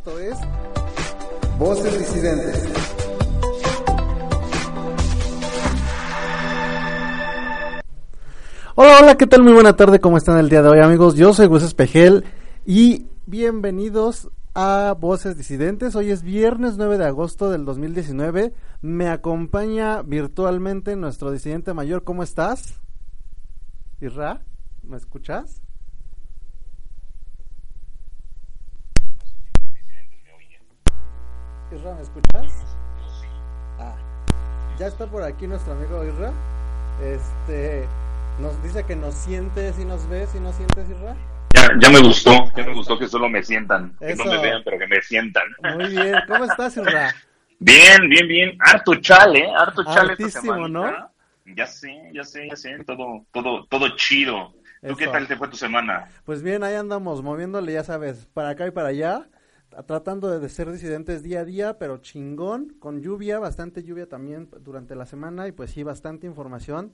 Esto es Voces Disidentes. Hola, hola, ¿qué tal? Muy buena tarde, ¿cómo están el día de hoy, amigos? Yo soy Gus Espejel y bienvenidos a Voces Disidentes. Hoy es viernes 9 de agosto del 2019. Me acompaña virtualmente nuestro disidente mayor. ¿Cómo estás? Isra, ¿me escuchas? Isra, ¿me escuchas? Ah, ya está por aquí nuestro amigo Isra. Este, nos dice que nos sientes y nos ves y nos sientes, Isra. Ya, ya me gustó, ya me gustó que solo me sientan, que no me vean, pero que me sientan. Muy bien, ¿cómo estás, Isra? Bien, bien, bien. Harto chale, ¿eh? harto chale Hartísimo, ¿no? Ya sé, ya sé, ya sé, todo, todo, todo chido. ¿Tú qué Eso. tal te fue tu semana? Pues bien, ahí andamos moviéndole, ya sabes, para acá y para allá, tratando de ser disidentes día a día, pero chingón, con lluvia, bastante lluvia también durante la semana y pues sí, bastante información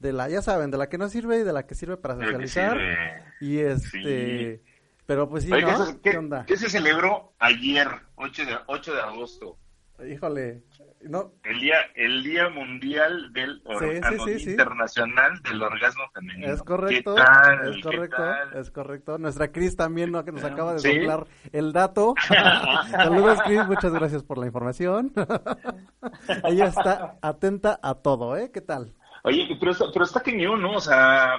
de la, ya saben, de la que no sirve y de la que sirve para socializar. sirve. Y este, pero pues sí, Oye, ¿qué, ¿no? ¿Qué qué- onda? qué se celebró ayer, 8 de, 8 de agosto? Híjole, no, El día, el día mundial del or- Sí, sí, ah, sí, internacional del orgasmo femenino. es correcto, ¿Qué tal? es ¿Qué correcto, tal? es correcto. Nuestra Cris también, ¿no? Que nos acaba de soplar el dato. Saludos, Cris, muchas gracias por la información. Ella está atenta a todo, ¿eh? ¿Qué tal? Oye, pero está, pero está cañón, ¿no? O sea,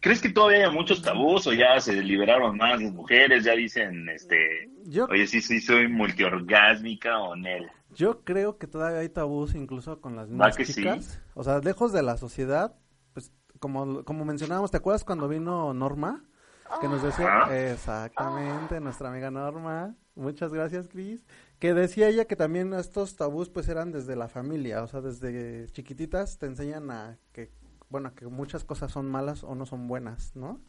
¿crees que todavía hay muchos tabús o ya se liberaron más las mujeres? Ya dicen, este, Yo, oye, sí, sí, soy multiorgásmica o Nel. Yo creo que todavía hay tabús incluso con las ¿Va mismas sí? chicas. O sea, lejos de la sociedad, pues como, como mencionábamos, ¿te acuerdas cuando vino Norma? Que nos decía, Ajá. exactamente, nuestra amiga Norma, muchas gracias Cris, que decía ella que también estos tabús pues eran desde la familia, o sea, desde chiquititas te enseñan a que, bueno, que muchas cosas son malas o no son buenas, ¿no?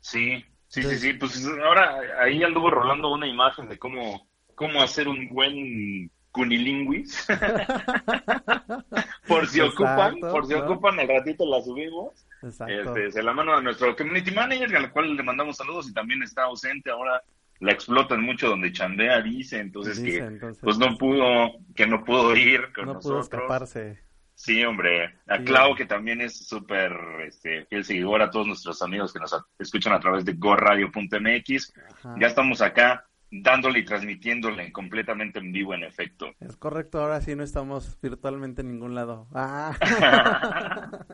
Sí, sí, sí, sí. Pues ahora ahí anduvo rolando una imagen de cómo, cómo hacer un buen cunilingüis. por si ocupan, por si ¿no? ocupan, al ratito la subimos. Exacto. Este, se la mano a nuestro community manager, al cual le mandamos saludos y también está ausente ahora. La explotan mucho donde chandea, dice, entonces Dice, que entonces, pues no pudo, que no pudo ir con no pudo nosotros. escaparse. Sí, hombre. A Sí. Clau, que también es súper este, fiel seguidor, a todos nuestros amigos que nos escuchan a través de goradio.mx. Ajá. Ya estamos acá dándole y transmitiéndole completamente en vivo, en efecto. Es correcto, ahora sí no estamos virtualmente en ningún lado. Ah.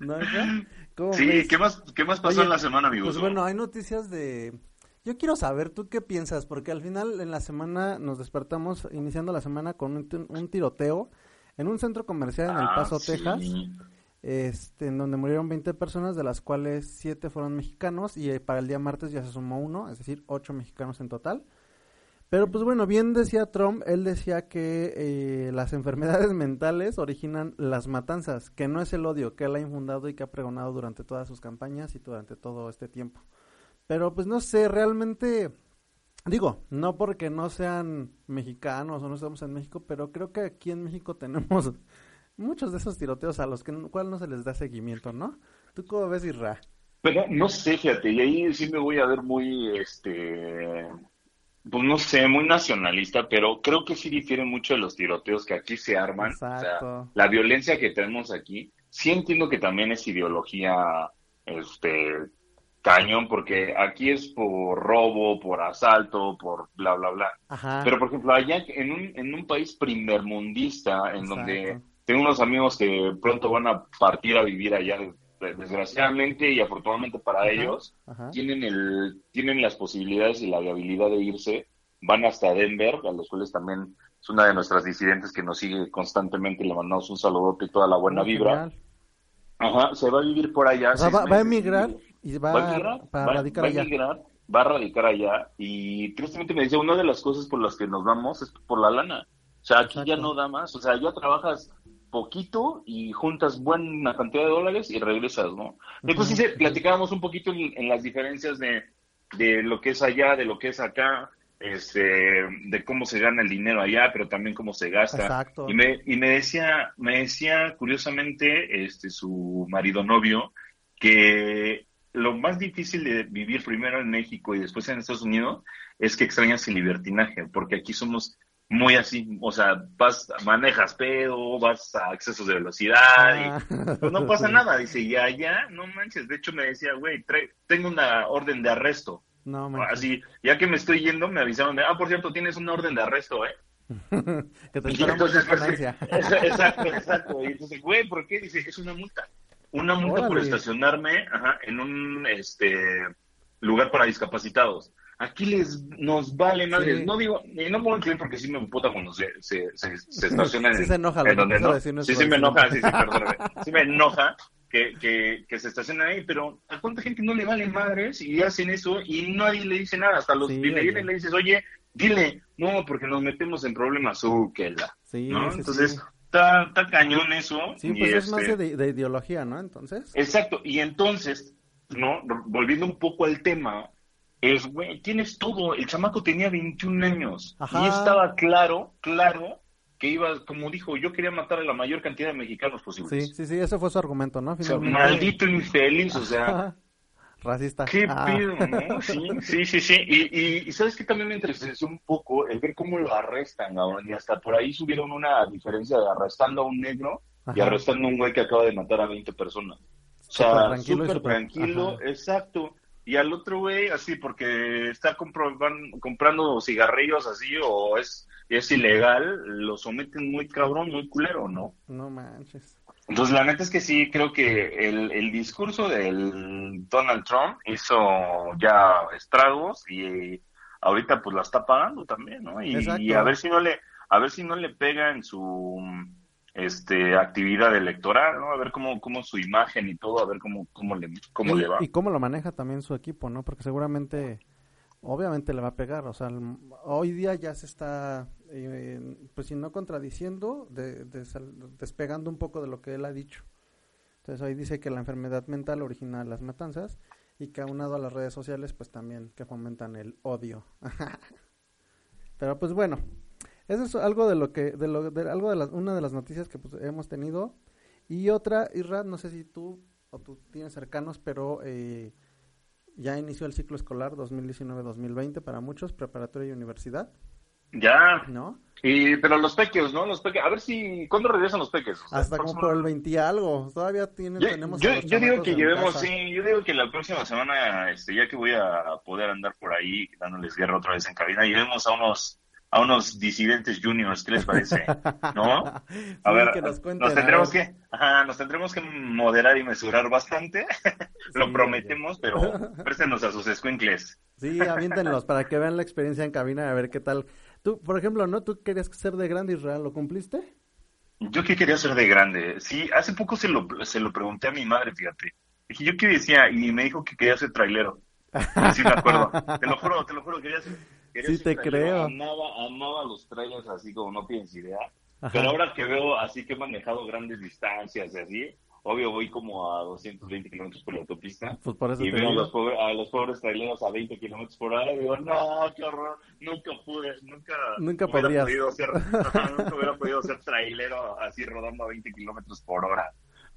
¿No? ¿Cómo Sí, ves? ¿qué más, qué más pasó Oye, en la semana, amigos? Pues bueno, hay noticias de... Yo quiero saber, ¿tú qué piensas? Porque al final en la semana nos despertamos, iniciando la semana con un, un tiroteo en un centro comercial en El Ah, Paso, sí. Texas, este, en donde murieron 20 personas, de las cuales 7 fueron mexicanos y eh, para el día martes ya se sumó uno, es decir, 8 mexicanos en total. Pero pues bueno, bien decía Trump, él decía que eh, las enfermedades mentales originan las matanzas, que no es el odio que él ha infundado y que ha pregonado durante todas sus campañas y durante todo este tiempo. Pero pues no sé, realmente, digo, no porque no sean mexicanos o no estamos en México, pero creo que aquí en México tenemos muchos de esos tiroteos a los que cual no se les da seguimiento, ¿no? ¿Tú cómo ves, Isra? Pero no sé, fíjate, y ahí sí me voy a ver muy, este, pues no sé, muy nacionalista, pero creo que sí difieren mucho de los tiroteos que aquí se arman. O sea, Exacto. la violencia que tenemos aquí, sí entiendo que también es ideología, este, cañón, porque aquí es por robo, por asalto, por bla, bla, bla. Ajá. Pero, por ejemplo, allá en un, en un país primermundista, en donde Exacto. Tengo unos amigos que pronto van a partir a vivir allá, de- desgraciadamente y afortunadamente para Ajá, ellos, ajá. tienen, el, tienen las posibilidades y la viabilidad de irse, van hasta Denver, a los cuales también es una de nuestras disidentes que nos sigue constantemente, le mandamos un saludote y toda la buena Oh, vibra. genial. Ajá, se va a vivir por allá. O sea, va, va a emigrar y va, Va a emigrar, para va- radicar va a allá. emigrar, va a radicar allá y tristemente me decía, una de las cosas por las que nos vamos es por la lana. O sea, aquí ya no da más. O sea, ya trabajas poquito y juntas buena cantidad de dólares y regresas, ¿no? Entonces sí, platicábamos un poquito en, en las diferencias de, de lo que es allá, de lo que es acá, este, de cómo se gana el dinero allá, pero también cómo se gasta. Exacto. Y me, y me decía, me decía curiosamente, este, su marido novio, que lo más difícil de vivir primero en México y después en Estados Unidos es que extrañas el libertinaje, porque aquí somos muy así, o sea, vas, manejas pedo, vas a excesos de velocidad, y Ah. pues no pasa nada, dice, ya, ya, no manches, de hecho me decía, güey, tengo una orden de arresto, No, manches. así, ya que me estoy yendo, me avisaron, de, ah, por cierto, tienes una orden de arresto, ¿eh? que te Y entonces, pues, exacto, exacto, y entonces, güey, ¿por qué? Dice, es una multa, una multa por estacionarme ajá, en un, este, lugar para discapacitados. Aquí les nos vale madre. Sí. No digo, y no puedo incluir porque sí me puta cuando se, se, se, se estacionan Sí en, se enoja en donde no. Sí, sí me enoja, sí, sí, perdóname. Sí me enoja que, que, que se estacionan ahí, pero ¿a cuánta gente no le vale madres y hacen eso y nadie le dice nada? Hasta los y le y dices, oye, dile, no, porque nos metemos en problemas, uh, que la. Sí, ¿no? Entonces, está, está cañón eso. Sí, y pues es más este, de, de ideología, ¿no? Entonces. Exacto, y entonces, ¿no? Volviendo un poco al tema, es, güey, tienes todo. El chamaco tenía 21 años Ajá. y estaba claro, claro, que iba, como dijo, yo quería matar a la mayor cantidad de mexicanos Sí, posibles. sí, sí, ese fue su argumento, ¿no? O sea, Finalmente. maldito infeliz, o sea. Racista. qué Ah. pedo, ¿no? Sí, sí, sí, sí. Y, y, y sabes que también me entristeció un poco el ver cómo lo arrestan, cabrón. Y hasta por ahí subieron una diferencia de arrestando a un negro y arrestando a un güey que acaba de matar a 20 personas. O Súper sea, tranquilo súper- tranquilo, exacto. Y al otro güey, así, porque está van comprando cigarrillos así o es, es ilegal, lo someten muy cabrón, muy culero, ¿no? No manches. Entonces, la neta es que sí, creo que el, el discurso del Donald Trump hizo ya estragos y ahorita pues la está pagando también, ¿no? Y, y a ver si no le, a ver si no le pega en su este actividad electoral, ¿no? A ver cómo, cómo su imagen y todo, a ver cómo, cómo le, cómo y, le va. y cómo lo maneja también su equipo, ¿no? Porque seguramente, obviamente le va a pegar. O sea, el- hoy día ya se está, eh, pues si no contradiciendo, de, despegando un poco de lo que él ha dicho. Entonces hoy dice que la enfermedad mental origina las matanzas y que aunado a las redes sociales, pues también que fomentan el odio. Pero pues bueno, eso es algo de lo que, de lo, de algo de las, una de las noticias que pues, hemos tenido. Y otra, Irra, no sé si tú o tú tienes cercanos, pero eh, ya inició el ciclo escolar 2019-2020 para muchos, preparatoria y universidad, Ya, ¿no? y, pero los peques, ¿no? Los peques, a ver si, ¿cuándo regresan los peques? O sea, Hasta como por el 20 y algo. Todavía tienen, Yo, tenemos yo, yo digo que llevemos, casa. sí, yo digo que la próxima semana, este, ya que voy a poder andar por ahí dándoles guerra otra vez en cabina, llevemos a unos, a unos disidentes juniors, ¿qué les parece? ¿No? A Sí, ver, que nos tendremos que, ajá, nos tendremos que moderar y mesurar bastante, lo Sí, prometemos, pero préstenos a sus escuincles. Sí, aviéntenlos para que vean la experiencia en cabina a ver qué tal. Tú, por ejemplo, ¿no? ¿Tú querías ser de grande Israel? ¿Lo cumpliste? Yo qué quería ser de grande. Sí, hace poco se lo, se lo pregunté a mi madre, fíjate. Dije, ¿yo qué decía? Y me dijo que quería ser trailero. Sí, me acuerdo. Te lo juro, te lo juro, quería ser. Quería Sí, te creo. Amaba, amaba los trailers así como no tienes idea. Ajá. Pero ahora que veo así que he manejado grandes distancias y así, obvio voy como a 220 kilómetros por la autopista. Pues por eso Y veo a los, pobres, a los pobres traileros a 20 kilómetros por hora y digo, no, qué horror, nunca pude, nunca, Nunca podrías. podido ser, nunca hubiera podido ser trailero así rodando a 20 kilómetros por hora.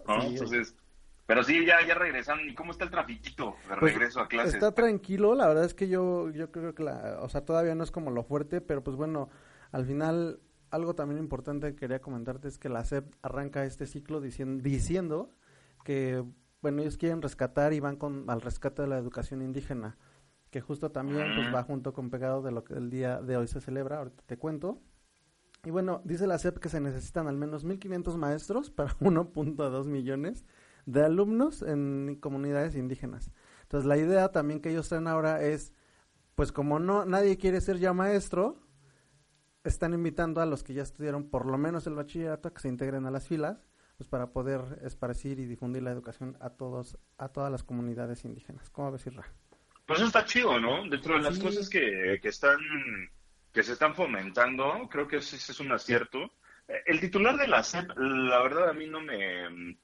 ¿no? Sí, Entonces, pero sí, ya, ya regresan. ¿Y cómo está el trafiquito de Pues, regreso a clases? Está tranquilo, la verdad es que yo, yo creo que la, o sea, todavía no es como lo fuerte, pero pues bueno, al final algo también importante que quería comentarte es que la SEP arranca este ciclo diciendo, diciendo que, bueno, ellos quieren rescatar y van con, al rescate de la educación indígena, que justo también pues va junto con pegado de lo que el día de hoy se celebra, ahorita te cuento. Y bueno, dice la SEP que se necesitan al menos 1.500 maestros para 1.2 millones de alumnos en comunidades indígenas. Entonces la idea también que ellos traen ahora es, pues como no nadie quiere ser ya maestro, están invitando a los que ya estudiaron por lo menos el bachillerato a que se integren a las filas, pues para poder esparcir y difundir la educación a todos, a todas las comunidades indígenas. ¿Cómo ves, Irra? Pues eso está chido, ¿no? Dentro de las Sí. cosas que, que están que se están fomentando, creo que ese, ese es un acierto. Eh, El titular de la SEP, la verdad a mí no me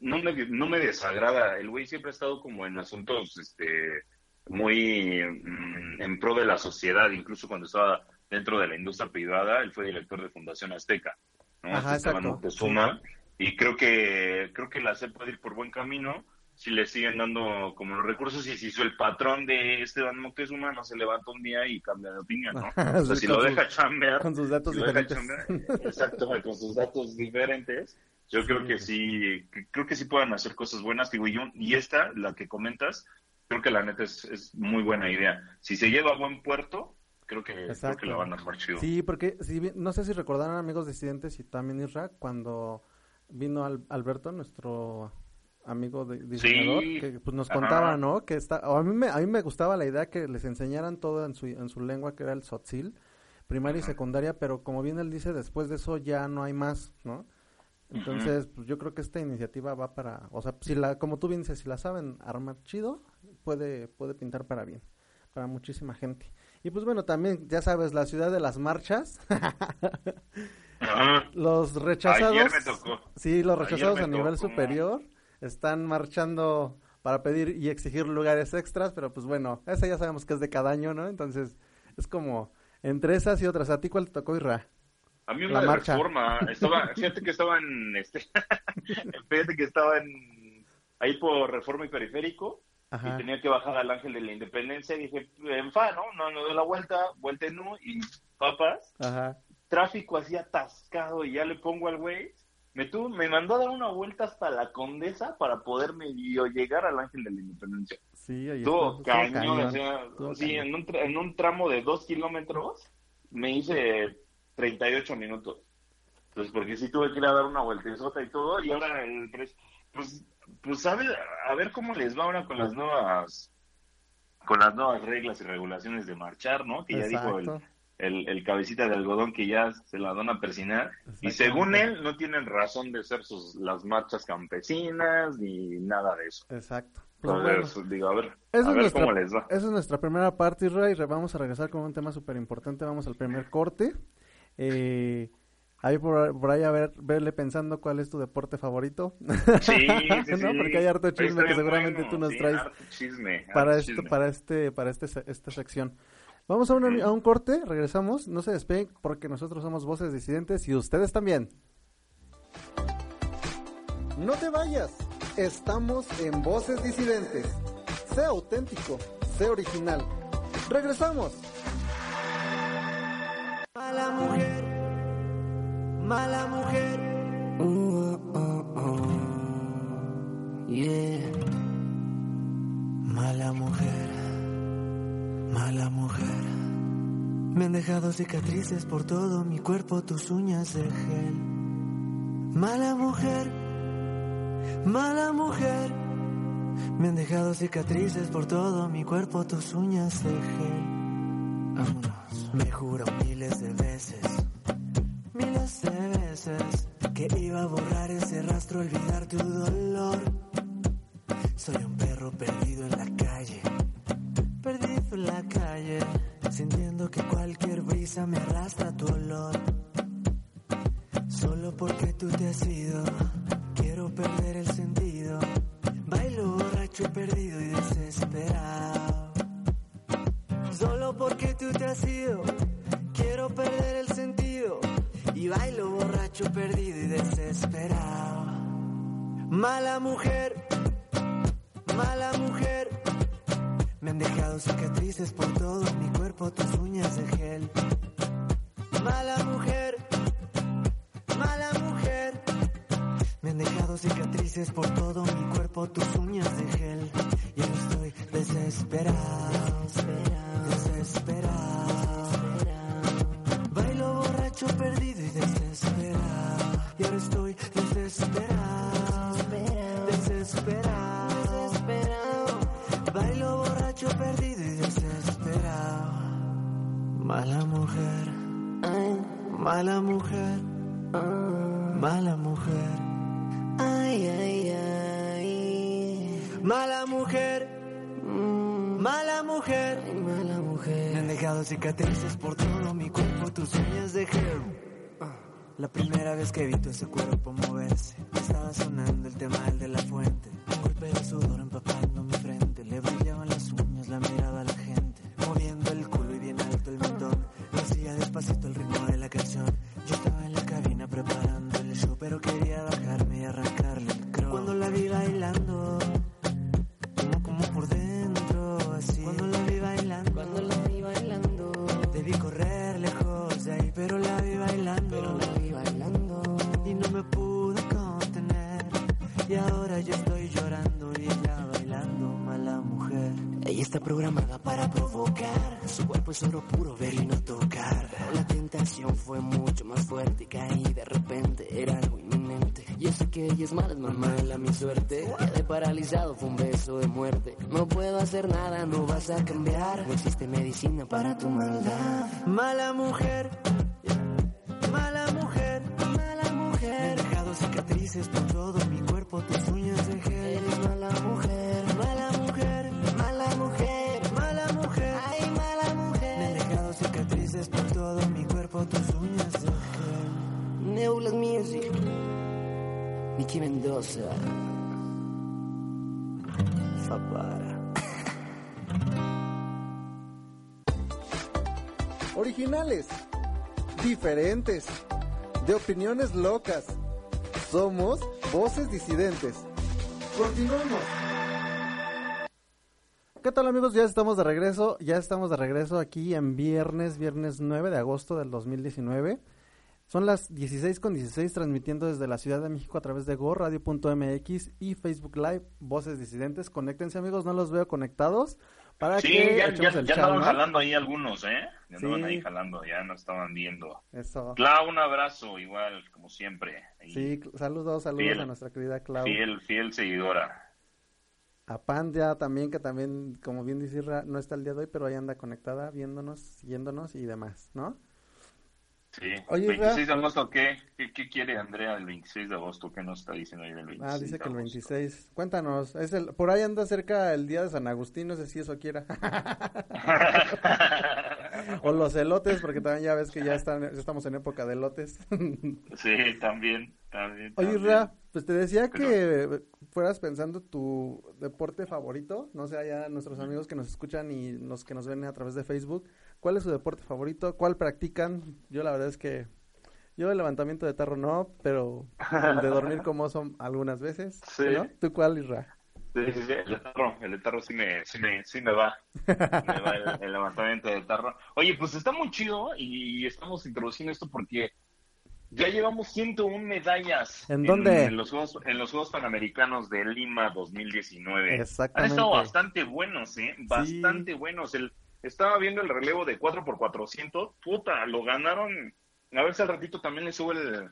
no me, no me desagrada. El güey siempre ha estado como en asuntos este muy mm, en pro de la sociedad, incluso cuando estaba dentro de la industria privada, él fue director de Fundación Azteca, ¿no? Ajá, exacto. Moctezuma, y creo que creo que la SEP puede ir por buen camino si le siguen dando como los recursos y si el patrón de Esteban Moctezuma no se levanta un día y cambia de opinión, ¿no? o sea, si lo deja chambear, con sus datos diferentes. exacto, con sus datos diferentes, yo creo que sí, creo que sí puedan hacer cosas buenas, digo, y, y esta, la que comentas, creo que la neta es, es muy buena idea. Si se lleva a buen puerto, creo que, creo que la van a armar chido. Sí, porque si, no sé si recordaron amigos disidentes y también Isra, cuando vino al, Alberto, nuestro amigo de, diseñador, que pues nos contaba, ¿no? Que está, a mí me, a mí me gustaba la idea que les enseñaran todo en su, en su lengua, que era el sotzil, primaria y secundaria, pero como bien él dice, después de eso ya no hay más, ¿no? Entonces, pues yo creo que esta iniciativa va para, o sea, si la, como tú bien dices, si la saben armar chido, puede, puede pintar para bien, para muchísima gente. Y pues bueno, también, ya sabes, la ciudad de las marchas. los rechazados. Sí, los rechazados a nivel superior están marchando para pedir y exigir lugares extras, pero pues bueno, esa ya sabemos que es de cada año, ¿no? Entonces, es como entre esas y otras. ¿A ti cuál te tocó, Irra? A mí una la marcha. reforma. Estaba, fíjate que estaba en, este, fíjate que estaba en, ahí por Reforma y Periférico, y tenía que bajar al Ángel de la Independencia, y dije, en fa, ¿no? No, no doy la vuelta, vuelta en U, y papas. Ajá. Tráfico así atascado, y ya le pongo al güey, me, tuvo, me mandó a dar una vuelta hasta la Condesa para poder medio llegar al Ángel de la Independencia. Sí, ahí Todo cañón, sí, En, un, en un tramo de dos kilómetros me hice 38 minutos. Entonces, porque sí tuve que ir a dar una vueltezota y todo, y ahora el precio, pues, pues a ver, a ver cómo les va ahora con las nuevas, con las nuevas reglas y regulaciones de marchar, ¿no? Que ya dijo el, el, el, cabecita de algodón que ya se la van a persinar. Y según él, no tienen razón de ser sus, las marchas campesinas ni nada de eso. Exacto. Pues digo, a ver, a ver cómo les va. Esa es nuestra primera parte, Ray. Vamos a regresar con un tema súper importante. Vamos al primer corte. Eh, ahí por, ahí a ver, verle pensando cuál es tu deporte favorito. Sí, sí, ¿No? Porque hay harto chisme que seguramente tú nos traes para, esto, para, este, para este, esta sección. Vamos a, a un corte, regresamos, no se despeguen porque nosotros somos voces disidentes y ustedes también. No te vayas, estamos en Voces Disidentes. Sé auténtico, sé original. Regresamos. Mala mujer, mala mujer. Uh, uh, yeah. Mala mujer. Mala mujer. Me han dejado cicatrices por todo mi cuerpo, tus uñas de gel. Mala mujer, mala mujer. Me han dejado cicatrices por todo mi cuerpo, tus uñas de gel. Vámonos. Me juro miles de veces, miles de veces, que iba a borrar ese rastro, olvidar tu dolor. Soy un perro perdido en la calle perdido en la calle, sintiendo que cualquier brisa me arrastra tu olor. Solo porque tú te has ido, perdido y desesperado. Mala mujer, mala mujer me han dejado cicatrices por Perdido y desesperado. Mala mujer, mala mujer, mala mujer. Ay, ay, ay. Mala mujer, mala mujer, mala mujer. Me han dejado cicatrices por todo mi cuerpo, tus uñas de gel. La primera vez que vi tu ese cuerpo moverse, estaba sonando el tema del de la fuente. Un golpe de sudor empapando mi frente, le brillaban la mirada a la gente, moviendo el culo y bien alto el mentón. Lo hacía despacito el ritmo de la canción. Yo estaba en la cabina preparando el show, pero quería bajarme y arrancarle el crow. Cuando la vi bailando, como, como por dentro, así. Cuando la vi bailando, cuando la vi bailando, debí correr lejos de ahí, pero la vi bailando, pero la vi bailando, y no me pude contener. Y ahora yo estoy llorando está programada para provocar. Su cuerpo es oro puro, ver y no tocar. La tentación fue mucho más fuerte y caí de repente. Era algo inminente. Yo sé que ella es mala, es más mala mi suerte. Quedé paralizado, fue un beso de muerte. No puedo hacer nada, no vas a cambiar. No existe medicina para tu maldad. Mala mujer. Mala mujer, mala mujer. He dejado cicatrices por todo mi cuerpo, tus uñas de Mendoza. Fapara. Originales, diferentes, de opiniones locas. Somos voces disidentes. Continuamos. ¿Qué tal amigos? Ya estamos de regreso, ya estamos de regreso aquí en viernes, viernes 9 de agosto del 2019. Son las 16 con 16 transmitiendo desde la Ciudad de México a través de go.radio.mx y Facebook Live, Voces Disidentes. Conéctense amigos, no los veo conectados. Para Sí, que ya, ya, el ya ¿no? jalando ahí algunos, ¿eh? Ya Sí. ahí jalando, ya nos estaban viendo. Eso. Clau, un abrazo, igual, como siempre. Ahí, Sí, saludos, saludos Fiel. a nuestra querida Clau. Fiel, fiel seguidora. A Pandia también, que también, como bien dice no está el día de hoy, pero ahí anda conectada, viéndonos, siguiéndonos y demás, ¿no? Sí. Oye, 26 de agosto, ¿qué? ¿qué? qué quiere Andrea el 26 de agosto? ¿Qué nos está diciendo ahí del 26 Ah, dice que el agosto? 26. Cuéntanos, es el, por ahí anda cerca el día de San Agustín, no sé si eso quiera. o los elotes, porque también ya ves que ya están, ya estamos en época de elotes. sí, también, también. Oye. Isra, pues te decía Pero- que fueras pensando tu deporte favorito, no sé, allá nuestros amigos que nos escuchan y los que nos ven a través de Facebook, ¿cuál es su deporte favorito? ¿Cuál practican? Yo la verdad es que yo el levantamiento de tarro no, pero el de dormir como son algunas veces, Sí. ¿no? ¿Tú cuál, Isra? Sí, sí, sí, el tarro, el tarro sí me, sí me, sí me va. Me va el, el levantamiento de tarro. Oye, pues está muy chido y estamos introduciendo esto porque ya llevamos 101 medallas ¿En dónde? los Juegos, en los Juegos Panamericanos de Lima 2019. Han Exactamente. estado bastante buenos, ¿eh? Bastante buenos. El, estaba viendo el relevo de 4x400. Puta, lo ganaron. A ver si al ratito también le subo el,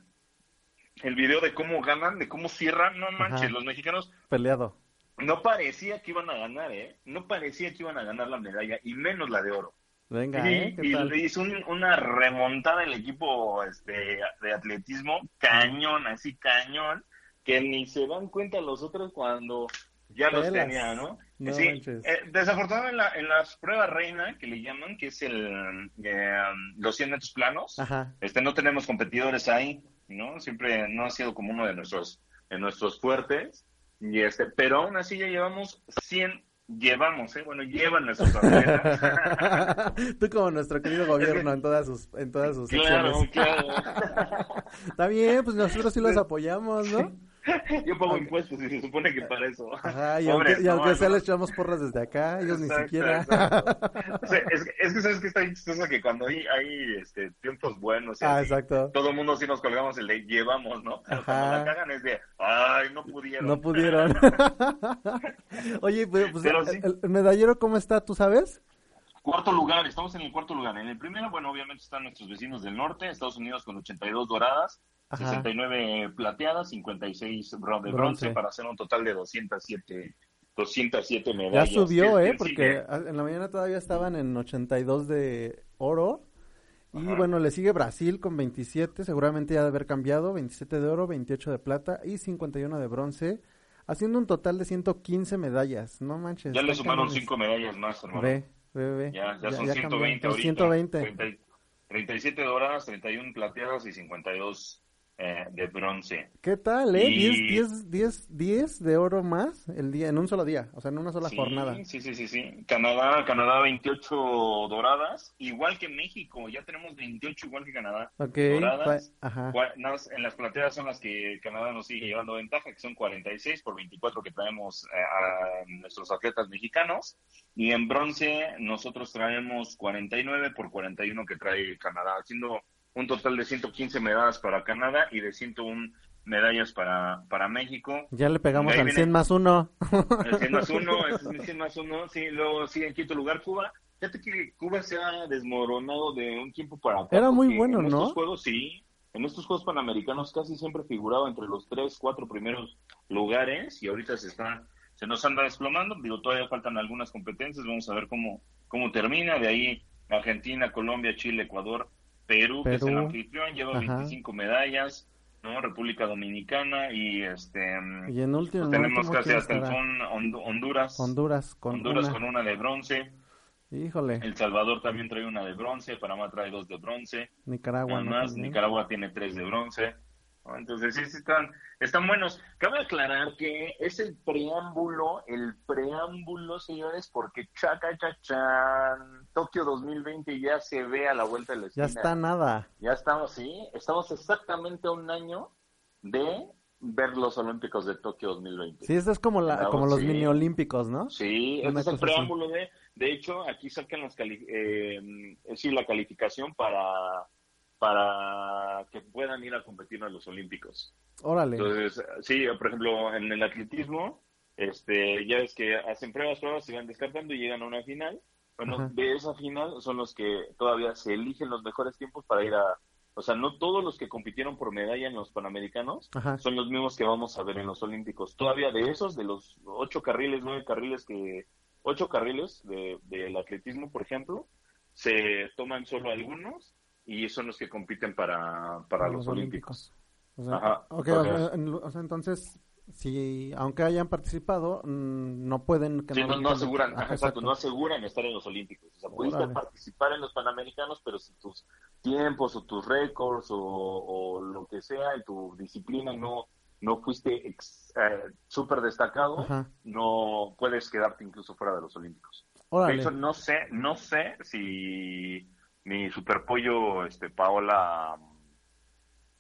el video de cómo ganan, de cómo cierran. No manches, Ajá. los mexicanos Peleado. no parecía que iban a ganar, ¿eh? No parecía que iban a ganar la medalla, y menos la de oro. Venga, y ¿eh? ¿Qué y tal? le hizo un- una remontada el equipo este, de atletismo, cañón, así cañón, que ni se dan cuenta los otros cuando ya los tenían, ¿no? No sí, eh, desafortunadamente en, la- en las pruebas reina, que le llaman, que es el eh, los 100 metros planos, Ajá. este no tenemos competidores ahí, ¿no? Siempre no ha sido como uno de nuestros de nuestros fuertes y este, pero aún así ya llevamos 100 llevamos, ¿eh? Bueno, llevan nuestros atletas. Tú como nuestro querido gobierno en todas sus en todas sus claro, secciones. claro. Está bien, pues nosotros sí los apoyamos, ¿no? Yo pago impuestos y se supone que para eso. Ajá, y Pobres, aunque, y aunque no, sea no. les echamos porras desde acá, ellos ni siquiera. exacto. O sea, es, que- es que sabes que está bien chistoso que cuando hay, hay este, tiempos buenos y ah, así, todo el mundo sí nos colgamos el de llevamos, ¿no? Pero cuando la cagan es de, ay, no pudieron. No pudieron. Oye, pues, pues, Pero el, sí. el medallero, ¿cómo está? ¿Tú sabes? Cuarto lugar, estamos en el cuarto lugar. En el primero, bueno, obviamente están nuestros vecinos del norte, Estados Unidos con 82 doradas, Ajá. 69 plateadas, 56 bro- de bronce, Bronce. para hacer un total de 207, 207 Ya medallas. subió, que- ¿eh? que Porque sigue. en la mañana todavía estaban en 82 de oro. Y Ajá. bueno, le sigue Brasil con 27, seguramente ya de haber cambiado, 27 de oro, 28 de plata y 51 de bronce, haciendo un total de 115 medallas. No manches. Ya le sumaron cañones. 5 medallas más, hermano. Ve, ve, ve. Ya, ya, son cambió. 120 Son ahorita. 120. 30 37 doradas, 31 plateadas y 52 eh, de bronce. ¿Qué tal, eh? Y- 10, 10, 10, 10 de oro más el día, en un solo día, o sea, en una sola sí, jornada. Sí, sí, sí, sí. Canadá, Canadá 28 doradas, igual que México, ya tenemos 28 igual que Canadá. Ok, Doradas. ajá. En las plateadas son las que Canadá nos sigue llevando ventaja, que son 46 por 24 que traemos eh, a nuestros atletas mexicanos. Y en bronce nosotros traemos 49 por 41 que trae Canadá, haciendo un total de 115 medallas para Canadá y de 101 medallas para, para México. Ya le pegamos al viene- 100 más 1. El 100 más 1, es mi 100 más 1, sí, luego sigue en quinto lugar Cuba. Fíjate que Cuba se ha desmoronado de un tiempo para acá. Era muy bueno, en ¿no? estos juegos, sí, en estos Juegos Panamericanos casi siempre figuraba entre los tres, cuatro primeros lugares y ahorita se está, se nos anda desplomando. Digo, todavía faltan algunas competencias, vamos a ver cómo, cómo termina. De ahí Argentina, Colombia, Chile, Ecuador, Perú, que es el anfitrión, lleva Ajá. 25 medallas, ¿no? República Dominicana y este... Y en último, pues en tenemos último, casi ¿quién hasta el Honduras. Honduras con Honduras una. con una de bronce. Híjole, El Salvador también trae una de bronce. Panamá trae dos de bronce. Nicaragua. Nicaragua tiene tres de bronce. ¿No? Entonces, sí, sí están, están buenos. Cabe aclarar que es el preámbulo, el preámbulo, señores, porque chaca, chachán, Tokio 2020 ya se ve a la vuelta de la Ya esquina. está nada. Ya estamos, sí, estamos exactamente a un año de ver los Olímpicos de Tokio 2020. Sí, esto es como, la, Claro, como los sí. mini olímpicos, ¿no? Sí, este es el así. preámbulo de, de hecho, aquí sacan las cali- eh, decir, la calificación para para que puedan ir a competir a los Olímpicos. Órale. Entonces, sí, por ejemplo, en el atletismo, este, ya es que hacen pruebas, pruebas, se van descartando y llegan a una final. Bueno, Ajá. de esa final son los que todavía se eligen los mejores tiempos para ir a, o sea, no todos los que compitieron por medalla en los Panamericanos Ajá. son los mismos que vamos a ver en los Olímpicos. Todavía de esos, de los ocho carriles, nueve carriles que, ocho carriles de, del atletismo, por ejemplo, se toman solo algunos y son los que compiten para, para los, Olímpicos. O sea, Ajá. ok, O o sea, entonces, si aunque hayan participado, mm, no pueden... Que Sí, no, no aseguran, exacto, no aseguran estar en los Olímpicos. O sea, pudiste Órale. participar en los Panamericanos, pero si tus tiempos o tus récords o, o lo que sea en tu disciplina no, no fuiste ex- eh, súper destacado, Ajá. no puedes quedarte incluso fuera de los Olímpicos. De Órale. hecho, no sé, no sé si mi superpollo, este, Paola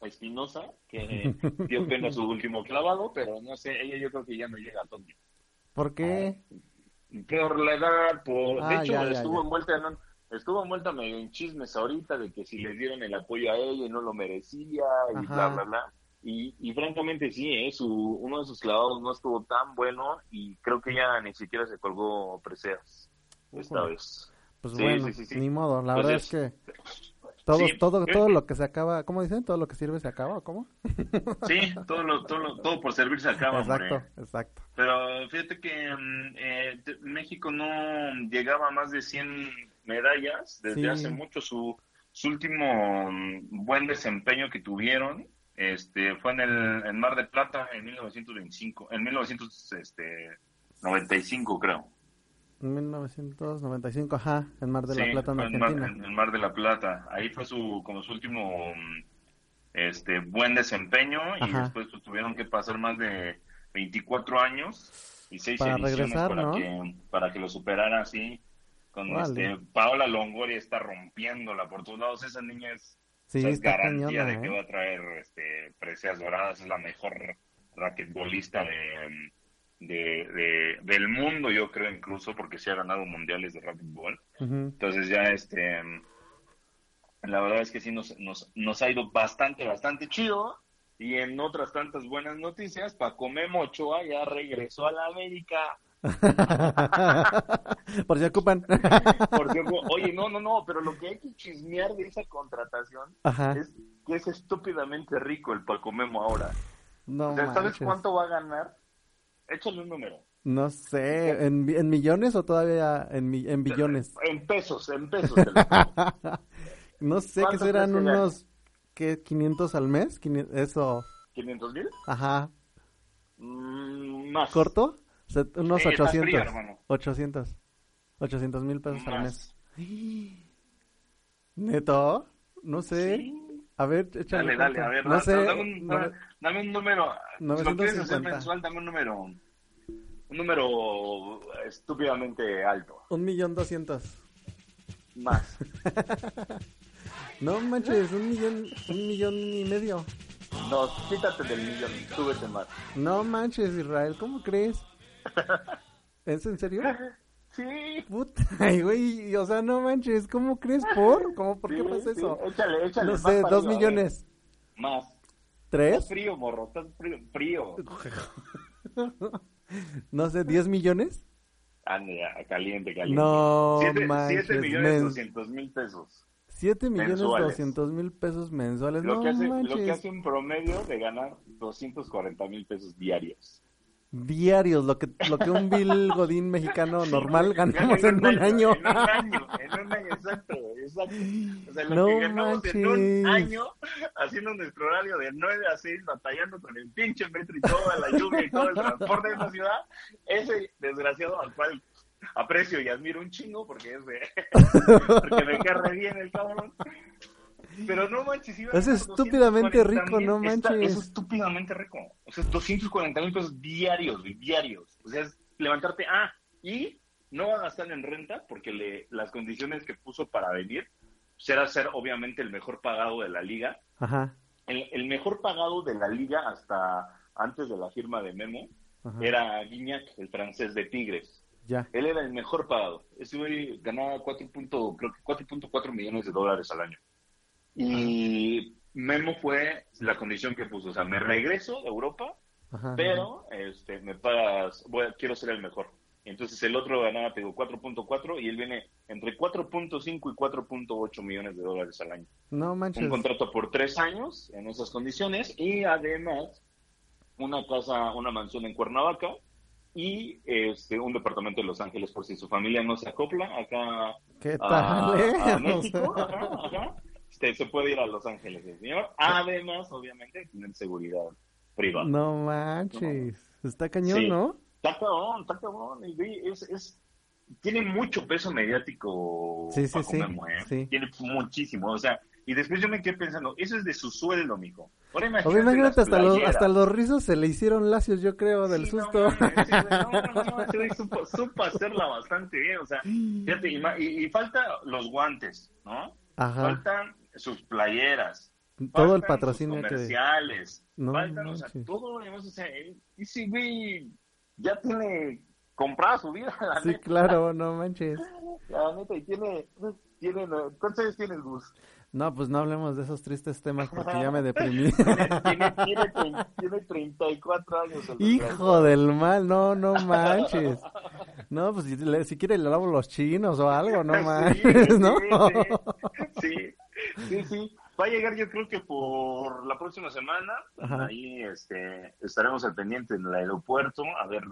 Espinosa, que dio pena su último clavado, pero no sé, ella yo creo que ya no llega a Tokio. ¿Por qué? Por la edad, por... de Ah, hecho, ya, ya, estuvo ya. envuelta en un- estuvo envuelta medio en chismes ahorita de que si les dieron el apoyo a ella y no lo merecía y Ajá. bla, bla, bla. Y, y francamente sí, ¿eh? su, uno de sus clavados no estuvo tan bueno y creo que ella ni siquiera se colgó preseas esta vez. Pues Sí, bueno, sí, sí, sí. ni modo. La verdad es que todo, sí, todo, eh, todo lo que se acaba, ¿cómo dicen? Todo lo que sirve se acaba, ¿o ¿cómo? Sí, todo, lo, todo, lo- todo por servir se acaba, exacto, exacto. Pero fíjate que mm, eh, México no llegaba a más de 100 medallas desde Sí. hace mucho. Su, su último mm, buen desempeño que tuvieron este fue en el en Mar de Plata en 1925, en 1995 creo. En 1995, ajá, en Mar de la Plata, en en Mar, Argentina. en el Mar de la Plata. Ahí fue su como su último este buen desempeño y después pues, tuvieron que pasar más de 24 años y seis Para ediciones regresar, para ¿no? que para que lo superara así con este Paola Longoria está rompiéndola por todos lados esa niña es, Sí, o sea, es está garantía cañona, de que ¿eh? va a traer este preseas doradas es la mejor raquetbolista de, de, de- del mundo yo creo incluso porque se ha ganado mundiales de racquetball Ujú. entonces ya este la verdad es que sí nos, nos, nos ha ido bastante, bastante chido. Y en otras tantas buenas noticias, Paco Memo Ochoa ya regresó a la América. Por si ocupan. Por oye, no, no, no, pero lo que hay que chismear de esa contratación Ajá. es que es estúpidamente rico el Paco Memo ahora. No O sea, ¿Sabes manches. cuánto va a ganar? Échale un número. No sé, ¿en, en millones o todavía en, en billones? En pesos, en pesos. No sé, que ¿Cuánto serán unos, ¿qué? ¿500 al mes? ¿Quini- Eso, ¿500 mil? ajá. Mm, más. ¿Corto? Se- unos Sí, estás 800. frío, hermano. 800. 800 mil pesos al Más. mes. ¿Neto? No sé. Sí. A ver, échale Dale, dale, a ver, No sé. dame, un, no- dame- dame un número. Si lo quieres hacer 950. mensual, dame un número. Un número estúpidamente alto. un millón doscientos. Más. No manches, un millón, un millón y medio. No, quítate del millón, súbete más. No manches, Israel, ¿cómo crees? ¿Es en serio? Sí. Puta, güey, o sea, no manches, ¿cómo crees? ¿Por? ¿Cómo, ¿Por qué sí, pasa sí, eso? Échale, échale. No sé, dos arriba, millones. Más. ¿Tres? Estás frío, morro, estás frío. frío. no sé, ¿10 millones? Ande, caliente, caliente. No Siete, manches, siete millones doscientos mil pesos. 7 millones. 200 mil pesos mensuales. Lo, no que hace, manches. lo que hace un promedio de ganar 240 mil pesos diarios. Diarios, lo que, lo que un Bill Godín mexicano normal ganamos En un año. En un año, en un año, exacto, exacto. O sea, lo No que ganamos en un año haciendo nuestro horario de 9 a 6, batallando con el pinche metro y toda la lluvia y todo el transporte de la ciudad, ese desgraciado al cual aprecio y admiro un chingo porque es de... porque me cae re bien el cabrón. Pero no manches, iba a Es estúpidamente 240 rico, no mil. Está- manches. Es estúpidamente rico. O sea, 240 mil pesos diarios, diarios. O sea, es levantarte, ah, y no va a gastar en renta porque le, las condiciones que puso para venir será ser obviamente el mejor pagado de la liga. Ajá, El, el mejor pagado de la liga hasta antes de la firma de Memo ajá. era Guignac, el francés de Tigres. Ya. Él era el mejor pagado. Ese güey ganaba 4. punto- creo que 4.4 millones de dólares al año. Y Memo fue la condición que puso. O sea, me regreso de Europa, Ajá. pero este, me pagas, voy a- quiero ser el mejor. Entonces el otro ganaba, te digo, 4.4 y él viene entre 4.5 y 4.8 millones de dólares al año. No manches. Un contrato por tres años en esas condiciones y además una casa, una mansión en Cuernavaca y este un departamento en Los Ángeles por si su familia no se acopla acá ¿Qué a, tal, eh? a México. Ajá, ajá. Este, se puede ir a Los Ángeles, el señor. Además, obviamente, tener seguridad privada. No manches. Está cañón, Sí. ¿no? Está cabrón, está cabrón. y es, es, tiene mucho peso mediático. Sí, sí, Paco sí, Memo, ¿eh? sí. Tiene muchísimo. O sea, y después yo me quedé pensando, eso es de su sueldo, mijo. Ahora imagínate, Oye, imagínate, hasta los, hasta los rizos se le hicieron lacios, yo creo, del Sí, no susto. no, no, no, güey supo, supo hacerla bastante bien. O sea, fíjate, y, y falta los guantes, ¿no? Ajá. Faltan sus playeras. Todo el patrocinio que... comerciales. No faltan, o sea, manches. todo. O sea, él- ese güey ya tiene comprada su vida, la Sí, neta. claro, no manches. La neta, y tiene, tiene, ¿cuántos años tienes, Gus? No, pues no hablemos de esos tristes temas porque ya me deprimí. Tiene, tiene, tiene, tiene 34 años. el Hijo del mal, no, no manches. No, pues si, le- si quiere le lavo los chinos o algo, no Sí, manches, ¿no? Sí, sí, sí, sí. Va a llegar yo creo que por la próxima semana. Ajá. Ahí este, estaremos al pendiente en el aeropuerto a ver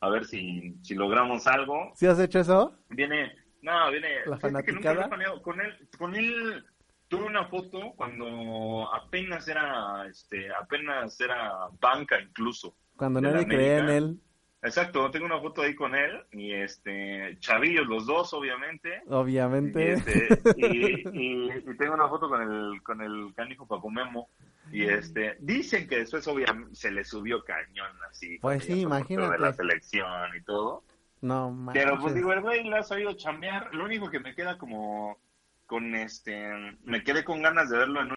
a ver si, si logramos algo. ¿Sí has hecho eso? Viene, no, viene. ¿La fanaticada? Con él, con él tuve una foto cuando apenas era, este, apenas era banca incluso. Cuando nadie creía en él, Exacto, tengo una foto ahí con él y este, chavillos los dos, obviamente. Y, obviamente. este, y, y- y tengo una foto con el, con el canijo Paco Memo. Y este, dicen que después obviamente se le subió cañón así. Pues sí, imagínate. De la selección y todo. No manches. Pero pues digo, el güey le ha sabido chambear. Lo único que me queda como con este, me quedé con ganas de verlo en